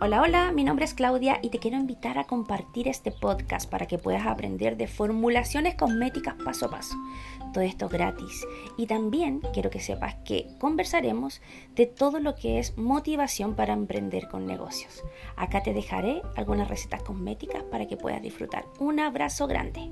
Hola, hola, mi nombre es Claudia y te quiero invitar a compartir este podcast para que puedas aprender de formulaciones cosméticas paso a paso. Todo esto gratis. Y también quiero que sepas que conversaremos de todo lo que es motivación para emprender con negocios. Acá te dejaré algunas recetas cosméticas para que puedas disfrutar. Un abrazo grande.